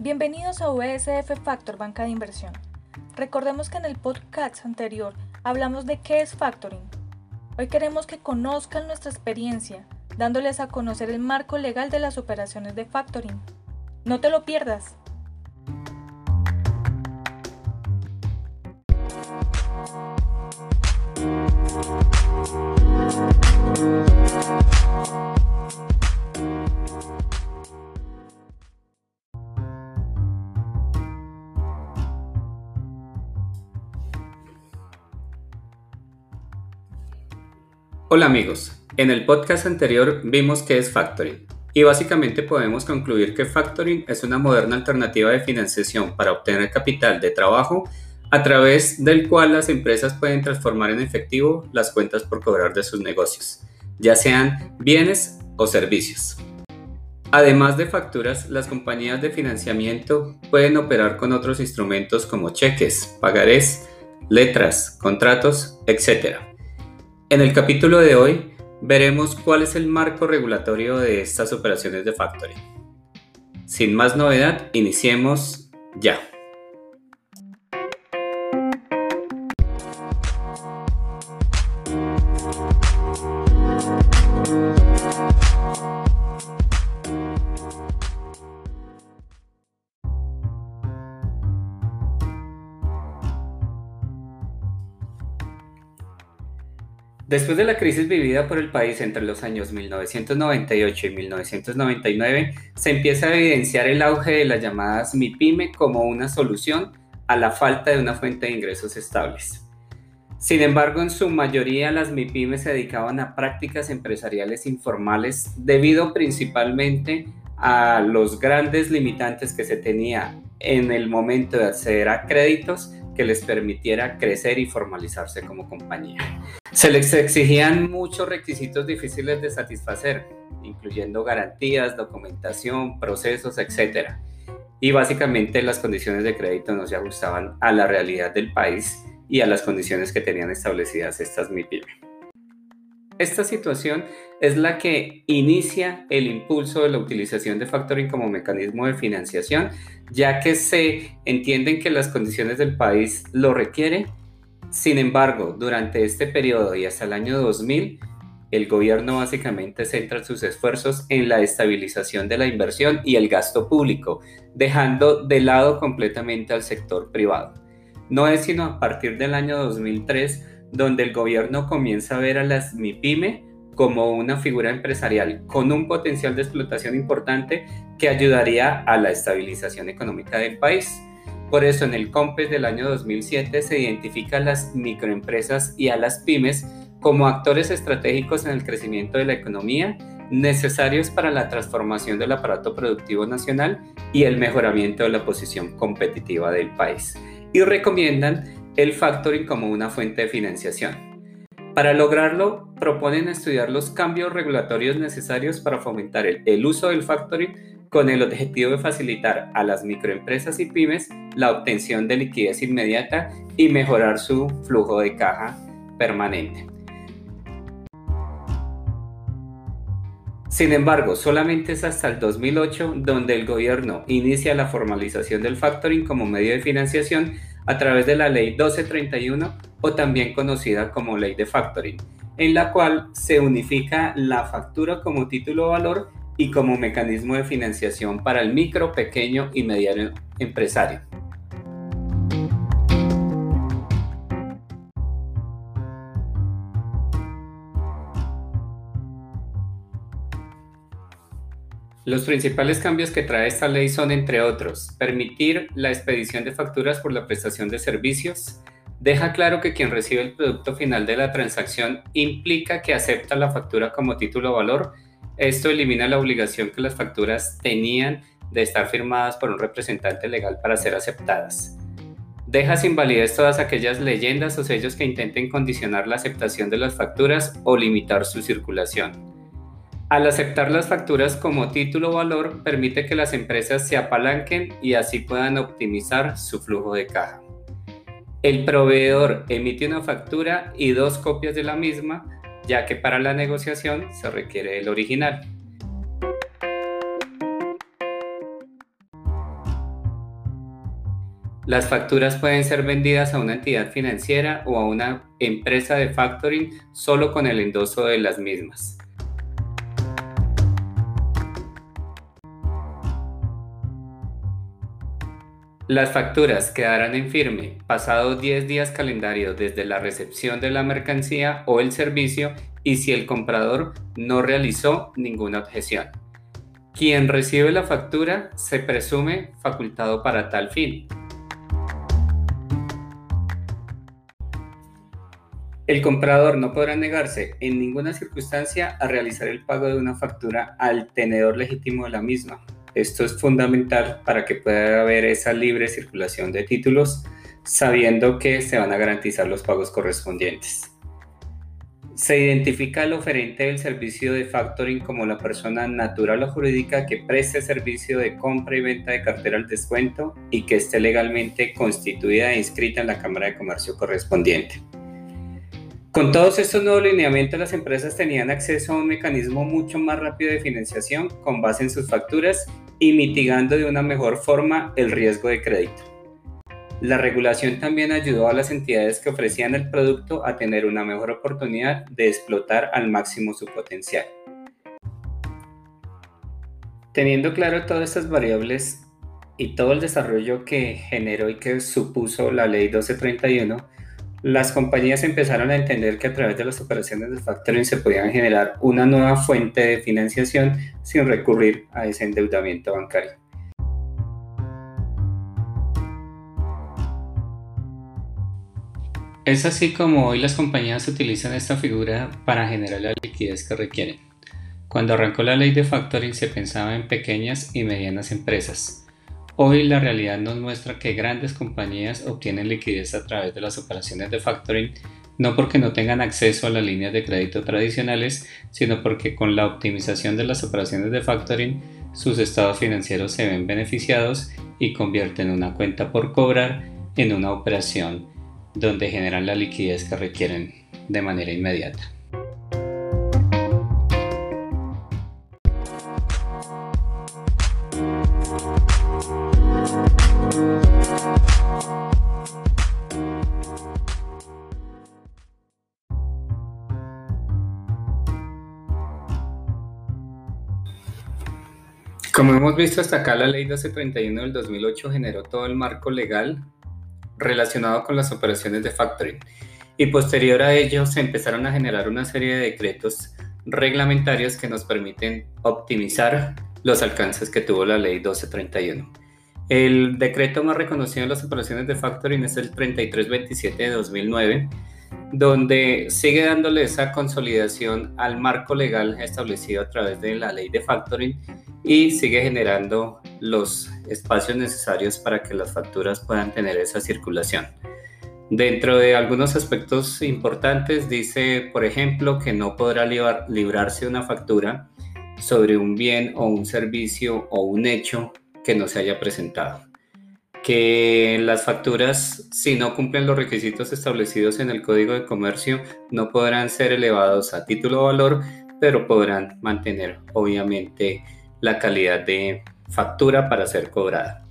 Bienvenidos a VSF Factor Banca de Inversión. Recordemos que en el podcast anterior hablamos de qué es factoring. Hoy queremos que conozcan nuestra experiencia, dándoles a conocer el marco legal de las operaciones de factoring. No te lo pierdas. Hola amigos, en el podcast anterior vimos qué es factoring y básicamente podemos concluir que factoring es una moderna alternativa de financiación para obtener capital de trabajo a través del cual las empresas pueden transformar en efectivo las cuentas por cobrar de sus negocios, ya sean bienes o servicios. Además de facturas, las compañías de financiamiento pueden operar con otros instrumentos como cheques, pagarés, letras, contratos, etc. En el capítulo de hoy veremos cuál es el marco regulatorio de estas operaciones de factoring. Sin más novedad, iniciemos ya. Después de la crisis vivida por el país entre los años 1998 y 1999, se empieza a evidenciar el auge de las llamadas MIPYME como una solución a la falta de una fuente de ingresos estables. Sin embargo, en su mayoría las MIPYME se dedicaban a prácticas empresariales informales debido principalmente a los grandes limitantes que se tenía en el momento de acceder a créditos que les permitiera crecer y formalizarse como compañía. Se les exigían muchos requisitos difíciles de satisfacer, incluyendo garantías, documentación, procesos, etc. Y básicamente las condiciones de crédito no se ajustaban a la realidad del país y a las condiciones que tenían establecidas estas MIPYME. Esta situación es la que inicia el impulso de la utilización de factoring como mecanismo de financiación, ya que se entienden que las condiciones del país lo requieren. Sin embargo, durante este periodo y hasta el año 2000, el gobierno básicamente centra sus esfuerzos en la estabilización de la inversión y el gasto público, dejando de lado completamente al sector privado. No es sino a partir del año 2003 donde el gobierno comienza a ver a las MIPYME como una figura empresarial con un potencial de explotación importante que ayudaría a la estabilización económica del país. Por eso en el COMPES del año 2007 se identifica a las microempresas y a las pymes como actores estratégicos en el crecimiento de la economía necesarios para la transformación del aparato productivo nacional y el mejoramiento de la posición competitiva del país. Y recomiendan el factoring como una fuente de financiación. Para lograrlo, proponen estudiar los cambios regulatorios necesarios para fomentar el, uso del factoring con el objetivo de facilitar a las microempresas y pymes la obtención de liquidez inmediata y mejorar su flujo de caja permanente. Sin embargo, solamente es hasta el 2008 donde el gobierno inicia la formalización del factoring como medio de financiación a través de la Ley 1231 o también conocida como Ley de Factoring, en la cual se unifica la factura como título valor y como mecanismo de financiación para el micro, pequeño y mediano empresario. Los principales cambios que trae esta ley son, entre otros, permitir la expedición de facturas por la prestación de servicios, deja claro que quien recibe el producto final de la transacción implica que acepta la factura como título valor. Esto elimina la obligación que las facturas tenían de estar firmadas por un representante legal para ser aceptadas. Deja sin validez todas aquellas leyendas o sellos que intenten condicionar la aceptación de las facturas o limitar su circulación. Al aceptar las facturas como título valor, permite que las empresas se apalanquen y así puedan optimizar su flujo de caja. El proveedor emite una factura y dos copias de la misma, ya que para la negociación se requiere el original. Las facturas pueden ser vendidas a una entidad financiera o a una empresa de factoring solo con el endoso de las mismas. Las facturas quedarán en firme pasados 10 días calendario desde la recepción de la mercancía o el servicio y si el comprador no realizó ninguna objeción. Quien recibe la factura se presume facultado para tal fin. El comprador no podrá negarse en ninguna circunstancia a realizar el pago de una factura al tenedor legítimo de la misma. Esto es fundamental para que pueda haber esa libre circulación de títulos, sabiendo que se van a garantizar los pagos correspondientes. Se identifica al oferente del servicio de factoring como la persona natural o jurídica que preste servicio de compra y venta de cartera al descuento y que esté legalmente constituida e inscrita en la Cámara de Comercio correspondiente. Con todos estos nuevos lineamientos, las empresas tenían acceso a un mecanismo mucho más rápido de financiación con base en sus facturas y mitigando de una mejor forma el riesgo de crédito. La regulación también ayudó a las entidades que ofrecían el producto a tener una mejor oportunidad de explotar al máximo su potencial. Teniendo claro todas estas variables y todo el desarrollo que generó y que supuso la ley 1231, las compañías empezaron a entender que a través de las operaciones de factoring se podían generar una nueva fuente de financiación sin recurrir a ese endeudamiento bancario. Es así como hoy las compañías utilizan esta figura para generar la liquidez que requieren. Cuando arrancó la ley de factoring se pensaba en pequeñas y medianas empresas Hoy la realidad nos muestra que grandes compañías obtienen liquidez a través de las operaciones de factoring, no porque no tengan acceso a las líneas de crédito tradicionales, sino porque con la optimización de las operaciones de factoring, sus estados financieros se ven beneficiados y convierten una cuenta por cobrar en una operación donde generan la liquidez que requieren de manera inmediata. Como hemos visto hasta acá, la ley 1231 del 2008 generó todo el marco legal relacionado con las operaciones de factoring y posterior a ello se empezaron a generar una serie de decretos reglamentarios que nos permiten optimizar los alcances que tuvo la ley 1231. El decreto más reconocido en las operaciones de factoring es el 3327 de 2009, donde sigue dándole esa consolidación al marco legal establecido a través de la ley de factoring y sigue generando los espacios necesarios para que las facturas puedan tener esa circulación. Dentro de algunos aspectos importantes dice, por ejemplo, que no podrá librarse una factura sobre un bien o un servicio o un hecho que no se haya presentado. Que las facturas, si no cumplen los requisitos establecidos en el Código de Comercio, no podrán ser elevados a título o valor, pero podrán mantener, obviamente, la calidad de factura para ser cobrada.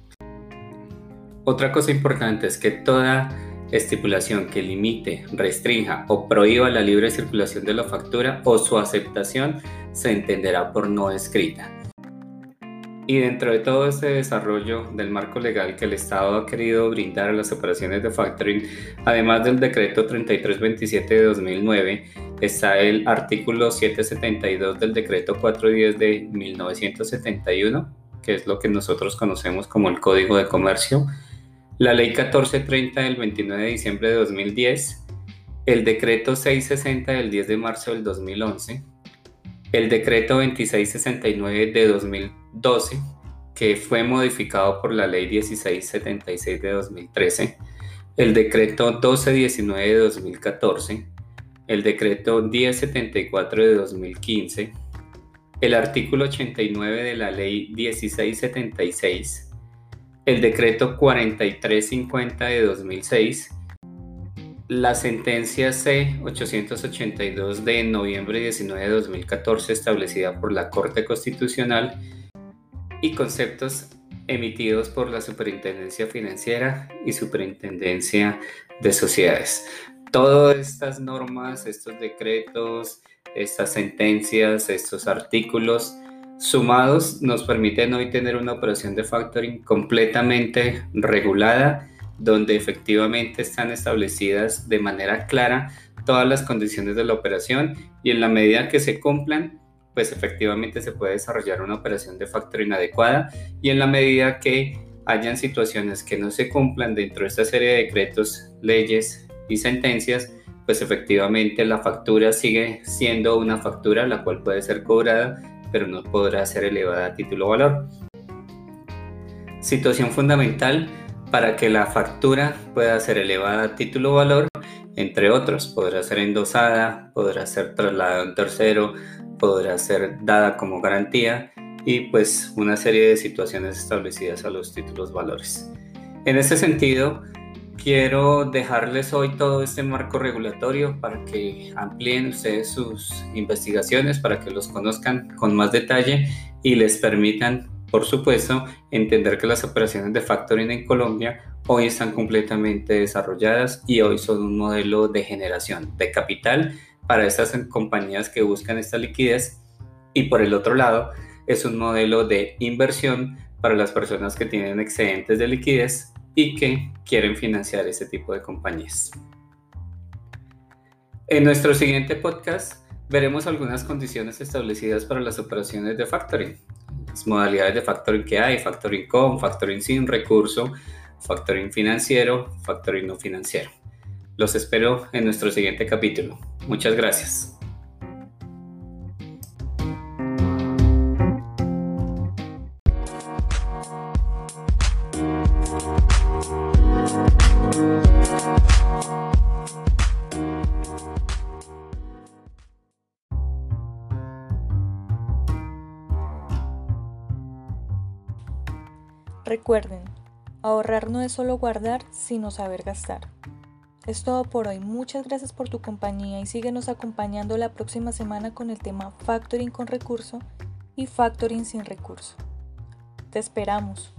Otra cosa importante es que toda estipulación que limite, restrinja o prohíba la libre circulación de la factura o su aceptación se entenderá por no escrita. Y dentro de todo este desarrollo del marco legal que el Estado ha querido brindar a las operaciones de factoring, además del decreto 3327 de 2009, está el artículo 772 del decreto 410 de 1971, que es lo que nosotros conocemos como el Código de Comercio, la ley 1430 del 29 de diciembre de 2010, el decreto 660 del 10 de marzo del 2011, el decreto 2669 de 2012, que fue modificado por la ley 1676 de 2013, el decreto 1219 de 2014, el decreto 1074 de 2015, el artículo 89 de la ley 1676, el decreto 4350 de 2006, la sentencia C-882 de noviembre 19 de 2014 establecida por la Corte Constitucional y conceptos emitidos por la Superintendencia Financiera y Superintendencia de Sociedades. Todas estas normas, estos decretos, estas sentencias, estos artículos sumados nos permiten hoy tener una operación de factoring completamente regulada, donde efectivamente están establecidas de manera clara todas las condiciones de la operación y en la medida que se cumplan, pues efectivamente se puede desarrollar una operación de factoring adecuada y en la medida que hayan situaciones que no se cumplan dentro de esta serie de decretos, leyes y sentencias, pues efectivamente la factura sigue siendo una factura la cual puede ser cobrada, pero no podrá ser elevada a título valor. Situación fundamental para que la factura pueda ser elevada a título valor, entre otros, podrá ser endosada, podrá ser trasladada a un tercero, podrá ser dada como garantía y pues una serie de situaciones establecidas a los títulos valores. En este sentido, quiero dejarles hoy todo este marco regulatorio para que amplíen ustedes sus investigaciones, para que los conozcan con más detalle y les permitan, por supuesto, entender que las operaciones de factoring en Colombia hoy están completamente desarrolladas y hoy son un modelo de generación de capital para estas compañías que buscan esta liquidez y por el otro lado es un modelo de inversión para las personas que tienen excedentes de liquidez y que quieren financiar ese tipo de compañías. En nuestro siguiente podcast veremos algunas condiciones establecidas para las operaciones de factoring, modalidades de factoring que hay, factoring con, factoring sin recurso, factoring financiero, factoring no financiero. Los espero en nuestro siguiente capítulo. Muchas gracias. Recuerden, ahorrar no es solo guardar, sino saber gastar. Es todo por hoy. Muchas gracias por tu compañía y síguenos acompañando la próxima semana con el tema Factoring con recurso y Factoring sin recurso. Te esperamos.